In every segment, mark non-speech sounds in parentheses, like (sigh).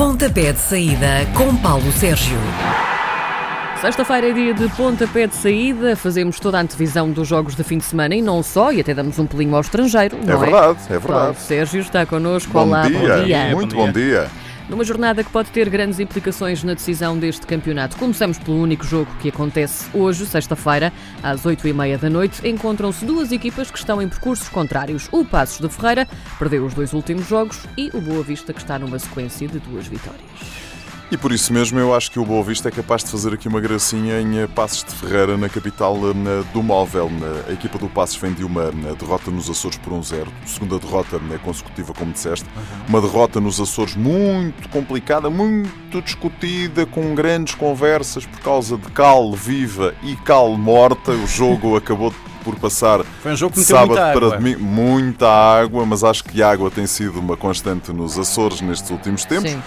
Pontapé de saída com Paulo Sérgio. Sexta-feira é dia de pontapé de saída, fazemos toda a antevisão dos jogos de fim de semana e não só, e até damos um pulinho ao estrangeiro. É não verdade, é Paulo verdade. Sérgio está connosco. Bom Olá, dia, bom dia. muito bom dia. Numa jornada que pode ter grandes implicações na decisão deste campeonato. Começamos pelo único jogo que acontece hoje, sexta-feira, às 8h30 da noite. Encontram-se duas equipas que estão em percursos contrários. O Passos de Ferreira perdeu os dois últimos jogos e o Boa Vista que está numa sequência de duas vitórias. E por isso mesmo eu acho que o Boa Vista é capaz de fazer aqui uma gracinha em eh, Passos de Ferreira, na capital eh, do Móvel. A equipa do Passos vem de uma eh, derrota nos Açores por 1-0, segunda derrota consecutiva, como disseste. Uma derrota nos Açores muito complicada, muito discutida, com grandes conversas por causa de cal viva e cal morta. O jogo (laughs) acabou por passar Foi um jogo que sábado muita para água. domingo. Muita água, mas acho que a água tem sido uma constante nos Açores nestes últimos tempos. Sim.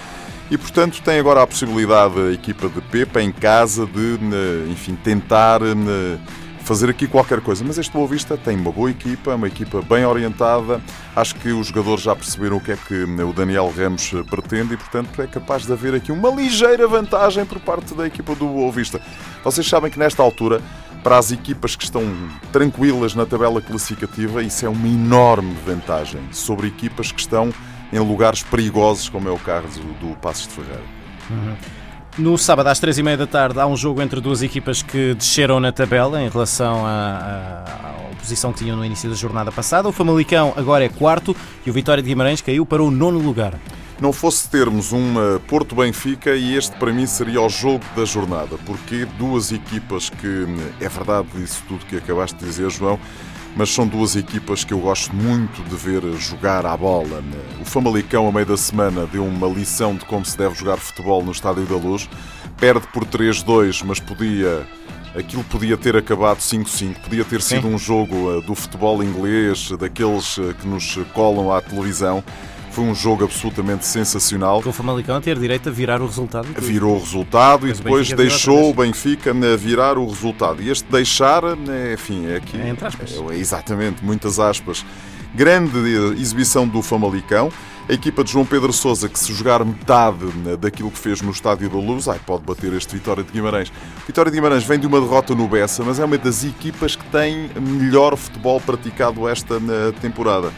E portanto tem agora a possibilidade a equipa de Pepa em casa de, né, enfim, tentar né, fazer aqui qualquer coisa. Mas este Boa Vista tem uma boa equipa, uma equipa bem orientada. Acho que os jogadores já perceberam o que é que né, o Daniel Ramos pretende e portanto é capaz de haver aqui uma ligeira vantagem por parte da equipa do Boa Vista. Vocês sabem que nesta altura para as equipas que estão tranquilas na tabela classificativa, isso é uma enorme vantagem sobre equipas que estão em lugares perigosos, como é o caso do Passos de Ferreira. No sábado, às três e meia da tarde, há um jogo entre duas equipas que desceram na tabela em relação à, à posição que tinham no início da jornada passada. O Famalicão agora é quarto e o Vitória de Guimarães caiu para o nono lugar. Não fosse termos um Porto Benfica e este para mim seria o jogo da jornada, porque duas equipas que, é verdade isso tudo que acabaste de dizer, João, mas são duas equipas que eu gosto muito de ver jogar à bola. O Famalicão, a meio da semana, deu uma lição de como se deve jogar futebol no Estádio da Luz. Perde por 3-2, mas podia. Aquilo podia ter acabado 5-5, podia ter sido um jogo eh, do futebol inglês, daqueles eh, que nos colam à televisão. Foi um jogo absolutamente sensacional. Com o Famalicão a ter direito a virar o resultado. e. Virou o resultado e Mas o depois virou deixou o Benfica né, virar o resultado. E este deixar, né, enfim, é aqui. É entre aspas. É, exatamente, muitas aspas. Grande eh, exibição do Famalicão. A equipa de João Pedro Sousa, que se jogar metade né, daquilo que fez no Estádio da Luz, ai, pode bater este Vitória de Guimarães. Vitória de Guimarães vem de uma derrota no Bessa, mas é uma das equipas que tem melhor futebol praticado esta temporada.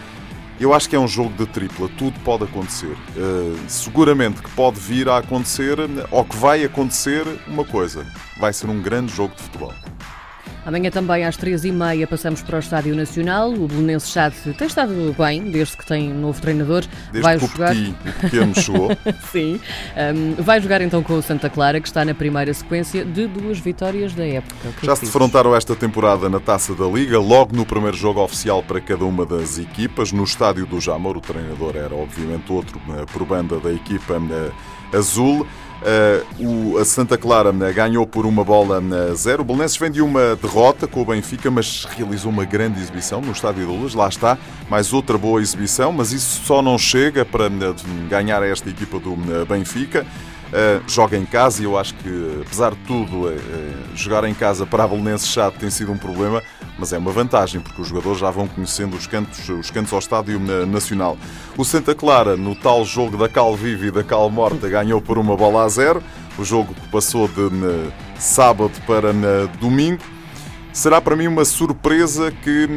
Eu acho que é um jogo de tripla, tudo pode acontecer. Uh, seguramente que pode vir a acontecer, ou que vai acontecer, uma coisa: vai ser um grande jogo de futebol. Amanhã também às três e meia passamos para o Estádio Nacional. O Belenenses Chade tem estado bem, desde que tem um novo treinador. Desde vai que jogar. o pequeno, chegou. (laughs) Sim. Um, vai jogar então com o Santa Clara, que está na primeira sequência de duas vitórias da época. Que é Já que se defrontaram esta temporada na Taça da Liga, logo no primeiro jogo oficial para cada uma das equipas, no estádio do Jamor. O treinador era, obviamente, outro eh, por banda da equipa eh, azul. Eh, o, a Santa Clara eh, ganhou por uma bola a zero. O Belenenses vem de uma derrota com o Benfica, mas realizou uma grande exibição no Estádio da Luz. Lá está, mais outra boa exibição, mas isso só não chega para eh, ganhar esta equipa do eh, Benfica. Uh, joga em casa e eu acho que, apesar de tudo, uh, jogar em casa para a Belenenses chato tem sido um problema, mas é uma vantagem, porque os jogadores já vão conhecendo os cantos, os cantos ao estádio uh, nacional. O Santa Clara, no tal jogo da Cal Viva e da Cal Morta, ganhou por uma bola a zero. O jogo passou de uh, sábado para uh, domingo. Será para mim uma surpresa que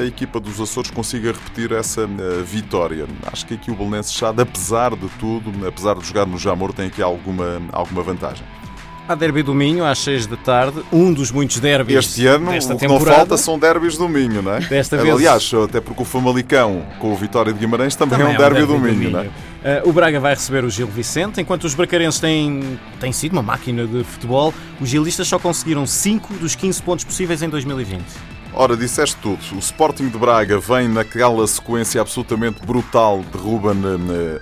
a equipa dos Açores consiga repetir essa vitória. Acho que aqui o Belenenses Chade, apesar de tudo, apesar de jogar no Jamor, tem aqui alguma, alguma vantagem. Há derby do Minho às seis da tarde, um dos muitos derbys Este ano, desta o que não falta são derbys do Minho, não é? Desta vez- Aliás, até porque o Famalicão com o Vitória de Guimarães também, é um derby, do Minho, não é? Uh, o Braga vai receber o Gil Vicente, enquanto os bracarenses têm, têm sido uma máquina de futebol, os gilistas só conseguiram 5 dos 15 pontos possíveis em 2020. Ora, disseste tudo. O Sporting de Braga vem naquela sequência absolutamente brutal de Ruben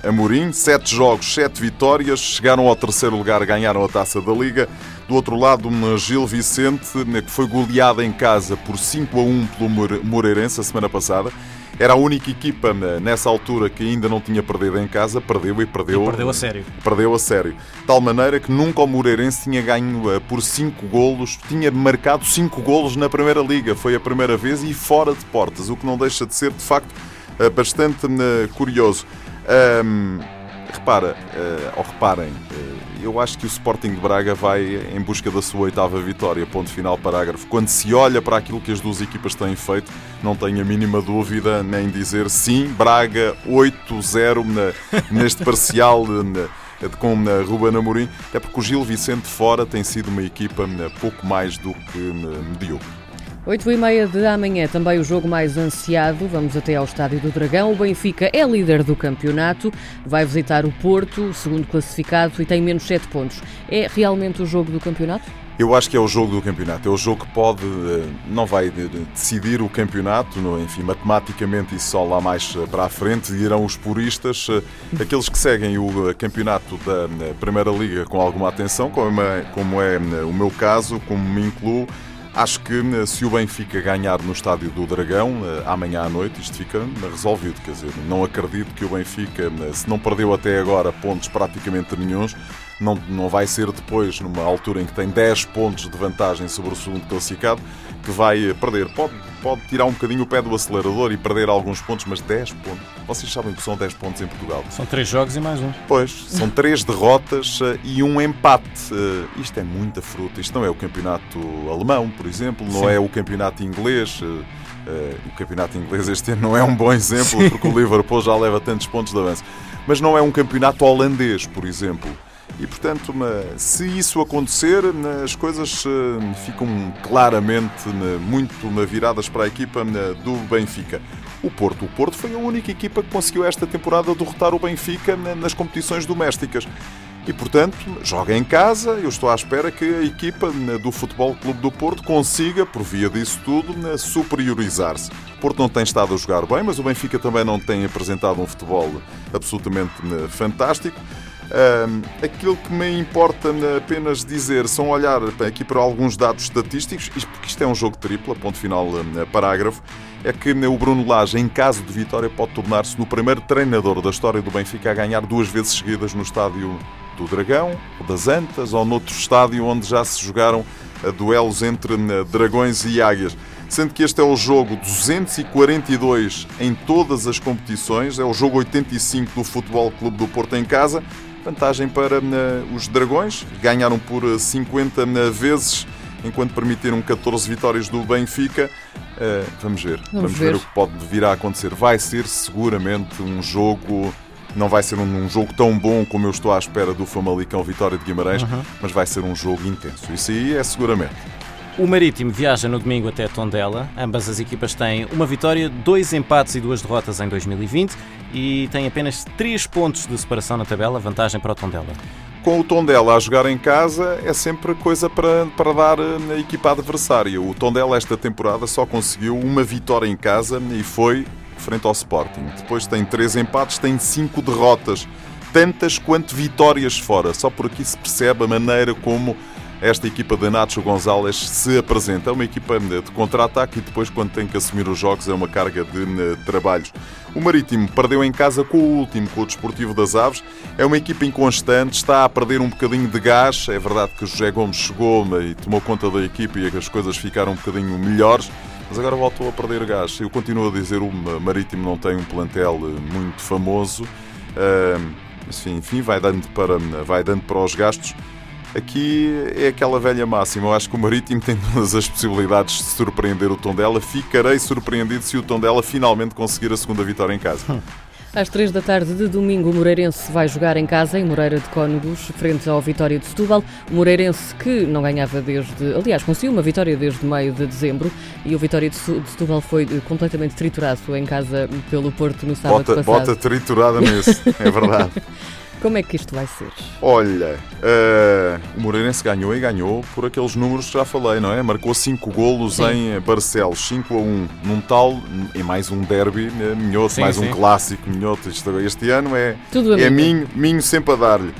eh, Amorim. Sete jogos, sete vitórias. Chegaram ao terceiro lugar, ganharam a taça da Liga. Do outro lado, um Gil Vicente, né, que foi goleada em casa por 5 a 1 pelo More- Moreirense a semana passada. Era a única equipa né, nessa altura que ainda não tinha perdido em casa. Perdeu e perdeu. E perdeu a sério. Perdeu a sério. De tal maneira que nunca o Moreirense tinha ganho eh, por 5 golos, tinha marcado 5 golos na Primeira Liga. Foi a primeira vez e fora de portas, o que não deixa de ser, de facto, eh, bastante eh, curioso. Ahm, repara, uh, ou reparem, uh, eu acho que o Sporting de Braga vai em busca da sua oitava vitória. Ponto final, parágrafo. Quando se olha para aquilo que as duas equipas têm feito, não tenho a mínima dúvida nem dizer sim, Braga 8-0 neste parcial. Na, com a Ruben Amorim, até porque o Gil Vicente fora tem sido uma equipa pouco mais do que medíocre. 8 e meia de amanhã, também o jogo mais ansiado. Vamos até ao Estádio do Dragão. O Benfica é líder do campeonato, vai visitar o Porto, segundo classificado, e tem menos 7 pontos. É realmente o jogo do campeonato? Eu acho que é o jogo do campeonato. É o jogo que pode, eh, não vai decidir o campeonato, enfim, matematicamente e só lá mais eh, para a frente irão os puristas, eh, aqueles que seguem o campeonato da Primeira Liga com alguma atenção, como é, como é o meu caso, como me incluo. Acho que eh, se o Benfica ganhar no Estádio do Dragão, eh, amanhã à noite, isto fica resolvido. Quer dizer, não acredito que o Benfica, eh, se não perdeu até agora pontos praticamente nenhums, não, não vai ser depois, numa altura em que tem 10 pontos de vantagem sobre o segundo classificado, que vai perder. Pode, pode tirar um bocadinho o pé do acelerador e perder alguns pontos, mas 10 pontos. Vocês sabem que são 10 pontos em Portugal. São 3 jogos e mais um. Pois, são (laughs) 3 derrotas eh, e um empate. Eh, isto é muita fruta. Isto não é o campeonato alemão, por exemplo, não Sim. é o campeonato inglês. Eh, o campeonato inglês este ano não é um bom exemplo, porque o Liverpool já leva tantos pontos de avanço. Mas não é um campeonato holandês, por exemplo. E, portanto, se isso acontecer, as coisas eh, ficam claramente muito viradas para a equipa do Benfica. O Porto. O Porto foi a única equipa que conseguiu esta temporada derrotar o Benfica nas competições domésticas. E, portanto, joga em casa. Eu estou à espera que a equipa do Futebol Clube do Porto consiga, por via disso tudo, superiorizar-se. O Porto não tem estado a jogar bem, mas o Benfica também não tem apresentado um futebol absolutamente fantástico. Aquilo que me importa apenas dizer são olhar aqui para alguns dados estatísticos, porque isto é um jogo triplo, ponto final, parágrafo, é que o Bruno Lage, em caso de vitória, pode tornar-se no primeiro treinador da história do Benfica a ganhar duas vezes seguidas no estádio do Dragão, ou das Antas, ou noutro estádio onde já se jogaram duelos entre dragões e águias. Sendo que este é o jogo 242 em todas as competições, é o jogo 85 do Futebol Clube do Porto em casa, Vantagem para uh, os Dragões, ganharam por 50 uh, eh, vezes, enquanto permitiram 14 vitórias do Benfica. Vamos ver, vamos, vamos ver. ver. o que pode vir a acontecer. Vai ser seguramente um jogo. Não vai ser um, um jogo tão bom como eu estou à espera do Famalicão Vitória de Guimarães, uhum. mas vai ser um jogo intenso. Isso aí é seguramente. O Marítimo viaja no domingo até Tondela. Ambas as equipas têm uma vitória, dois empates e duas derrotas em 2020 e têm apenas três pontos de separação na tabela, vantagem para o Tondela. Com o Tondela a jogar em casa é sempre coisa para, para dar na equipa adversária. O Tondela esta temporada só conseguiu uma vitória em casa e foi frente ao Sporting. Depois tem três empates, tem cinco derrotas, tantas quanto vitórias fora. Só por aqui se percebe a maneira como esta equipa de Nacho Gonzalez se apresenta. É uma equipa de contra-ataque e depois, quando tem que assumir os jogos, é uma carga de eh, trabalhos. O Marítimo perdeu em casa com o último, com o Desportivo das Aves. É uma equipa inconstante, está a perder um bocadinho de gás. É verdade que o José Gomes chegou e tomou conta da equipa e as coisas ficaram um bocadinho melhores mas agora voltou a perder gás. Eu continuo a dizer o Marítimo não tem um plantel eh, muito famoso. Uh, enfim, vai dando para, vai dando para os gastos. Aqui é aquela velha máxima. Eu acho que o Marítimo tem (laughs) todas as possibilidades de surpreender o Tondela. Ficarei surpreendido se o Tondela finalmente conseguir a segunda vitória em casa. Às três da tarde de domingo, o Moreirense vai jogar em casa, em Moreira de Cónegos, frente ao Vitória de Setúbal. O Moreirense que não ganhava desde. Aliás, conseguiu uma vitória desde meio de dezembro e o Vitória de Setúbal foi completamente triturado em casa pelo Porto no sábado bota, passado. Bota triturada nisso, é verdade. (laughs) Como é que isto vai ser? Olha, uh, o Moreirense ganhou e ganhou por aqueles números que já falei, não é? Marcou 5 golos sim. em Barcelos, 5 a 1, num tal, e mais um derby eh, minhoto, sim, mais sim. um clássico minhoto. Este ano é, Tudo é minho, minho sempre a dar-lhe.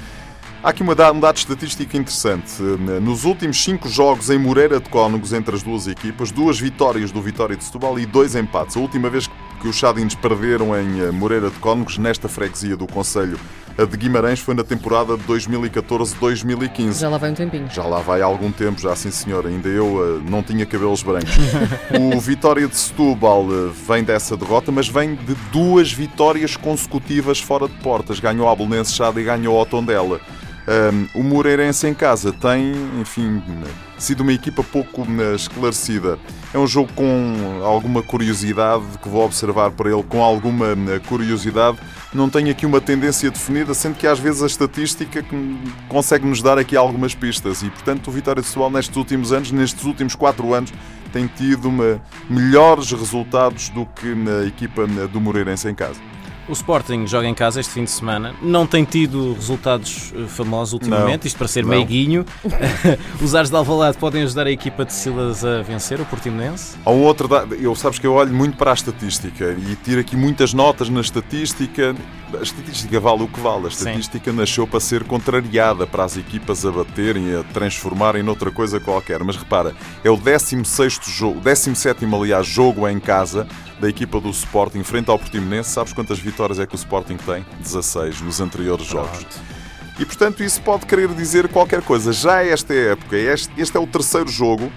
Há aqui uma, um dado estatístico interessante. Nos últimos cinco jogos em Moreira de Cónegos entre as duas equipas, duas vitórias do Vitória de Setúbal e dois empates. A última vez que os Chadins perderam em eh, Moreira de Cónegos, nesta freguesia do Conselho A de Guimarães foi na temporada de 2014-2015. Já lá vai um tempinho. Já lá vai há algum tempo, já sim senhor. Ainda eu uh, não tinha cabelos brancos. (laughs) o Vitória de Setúbal uh, vem dessa derrota, mas vem de duas vitórias consecutivas fora de portas. Ganhou a Belenense Chada e ganhou a Tondela. Um, o Moreirense em casa tem, enfim, sido uma equipa pouco esclarecida. É um jogo com alguma curiosidade que vou observar para ele com alguma curiosidade. Não tem aqui uma tendência definida, sendo que às vezes a estatística consegue nos dar aqui algumas pistas e, portanto, o Vitória de Setúbal nestes últimos anos, nestes últimos quatro anos, tem tido uma, melhores resultados do que na equipa do Moreirense em casa. O Sporting joga em casa este fim de semana. Não tem tido resultados eh, famosos ultimamente, não, isto para ser não. meiguinho. (laughs) Os Ares de Alvalade podem ajudar a equipa de Silas a vencer o Portimonense? Há um outro dado. Eu sabes que eu olho muito para a estatística e tiro aqui muitas notas na estatística. A estatística vale o que vale. A estatística Sim. nasceu para ser contrariada, para as equipas a baterem, a transformarem noutra coisa qualquer. Mas repara, é o 16 jogo, 17 aliás, jogo em casa da equipa do Sporting frente ao Portimonense. Sabes quantas vitórias é que o Sporting tem? 16 nos anteriores jogos. E portanto isso pode querer dizer qualquer coisa. Já esta época, este, este é o terceiro jogo.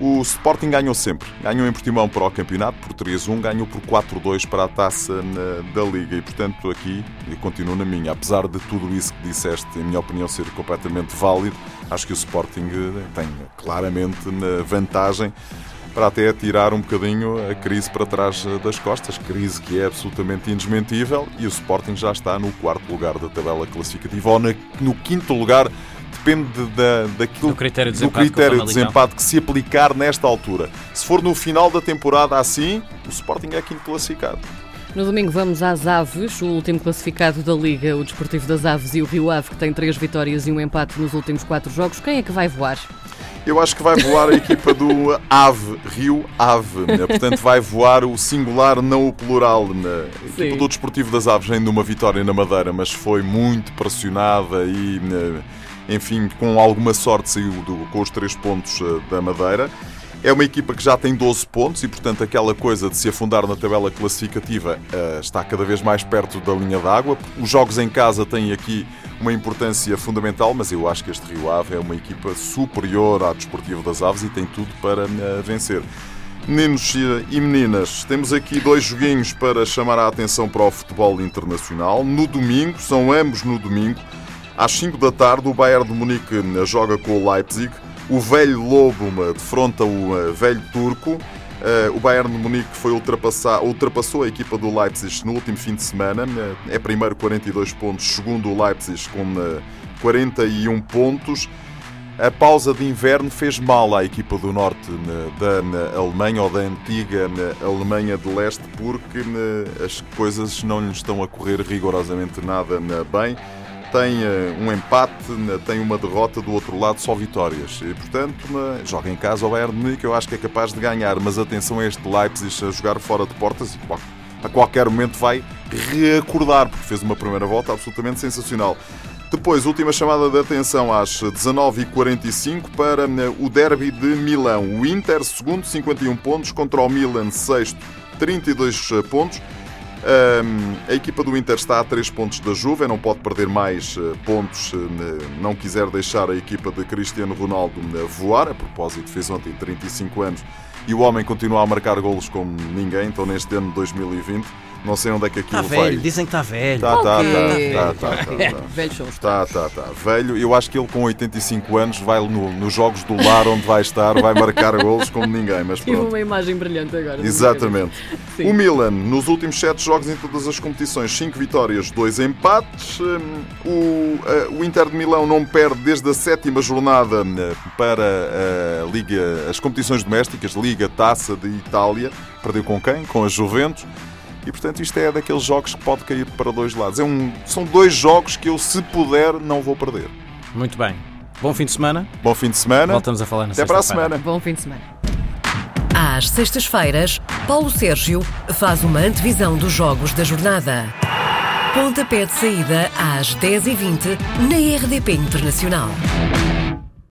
O Sporting ganhou sempre. Ganhou em Portimão para o campeonato por 3-1, ganhou por 4-2 para a taça na, da Liga. E portanto aqui, e continuo na minha, apesar de tudo isso que disseste, em minha opinião, ser completamente válido, acho que o Sporting eh, tem claramente vantagem para até tirar um bocadinho a crise para trás eh, das costas, crise que é absolutamente indesmentível e o Sporting já está no quarto lugar da tabela classificativa ou no quinto lugar, depende da, daquilo, do critério de do desempate, critério de desempate que se aplicar nesta altura. Se for no final da temporada assim, o Sporting é quinto classificado. No domingo vamos às Aves, o último classificado da Liga, o Desportivo das Aves e o Rio Ave, que tem três vitórias e um empate nos últimos quatro jogos. Quem é que vai voar? Eu acho que vai voar a equipa do Ave, Rio Ave. Né? Portanto, vai voar o singular, não o plural. Né? A equipa do Desportivo das Aves de uma vitória na Madeira, mas foi muito pressionada e, né, enfim, com alguma sorte saiu do, com os três pontos eh, da Madeira. É uma equipa que já tem 12 pontos e, portanto, aquela coisa de se afundar na tabela classificativa uh, está cada vez mais perto da linha d'água. Os jogos em casa têm aqui uma importância fundamental, mas eu acho que este Rio Ave é uma equipa superior à Desportivo das Aves e tem tudo para uh, vencer. Meninos e meninas, temos aqui dois joguinhos para chamar a atenção para o futebol internacional. No domingo, são ambos no domingo, às 5 da tarde, o Bayern de Munique eh, joga com o Leipzig o velho lobo defronta o velho turco. Uh, o Bayern de Munique foi ultrapassar, ultrapassou a equipa do Leipzig no último fim de semana. Uh, é primeiro 42 pontos, segundo o Leipzig com uh, 41 pontos. A pausa de inverno fez mal à equipa do norte da Alemanha ou da antiga Alemanha de leste porque as coisas não lhes estão a correr rigorosamente nada bem tem eh, um empate, tem uma derrota, do outro lado só vitórias. E, portanto, joga em casa o Bayern de Munique, eu acho que é capaz de ganhar, mas atenção a este Leipzig a jogar fora de portas e a qualquer momento vai reacordar, porque fez uma primeira volta absolutamente sensacional. Depois, última chamada de atenção às 19h45 para eh, o derby de Milão. O Inter, segundo, 51 pontos, contra o Milan, sexto, 32 eh, pontos. A equipa do Inter está a 3 pontos da Juve, não pode perder mais uh, pontos, uh, não quiser deixar a equipa de Cristiano Ronaldo uh, voar. A propósito, fez ontem 35 anos e o homem continua a marcar golos como ninguém, então neste ano de 2020 não sei onde é que aquilo está velho, vai. dizem que está velho. Tá, tá, okay. tá, tá, tá, tá, tá. (laughs) Velho show. Tá, tá, tá. Velho, eu acho que ele com 85 anos vai no, nos jogos do lar onde vai estar, vai marcar (laughs) golos como ninguém. Mas Tive uma imagem brilhante agora. Exatamente. O Milan, nos últimos 7 jogos em todas as competições, 5 vitórias, 2 empates. Hum, o, o Inter de Milão não perde desde a sétima jornada hum, para a Liga, as competições domésticas, Liga Taça de Itália. Perdeu com quem? Com a Juventus. E portanto isto é daqueles jogos que pode cair para dois lados. É um, são dois jogos que eu, se puder, não vou perder. Muito bem. Bom fim de semana. Bom fim de semana. Voltamos a falar na Até para a semana. Bom fim de semana. Às sextas-feiras, Paulo Sérgio faz uma antevisão dos jogos da jornada. Pontapé de saída às 10h20 na RDP Internacional.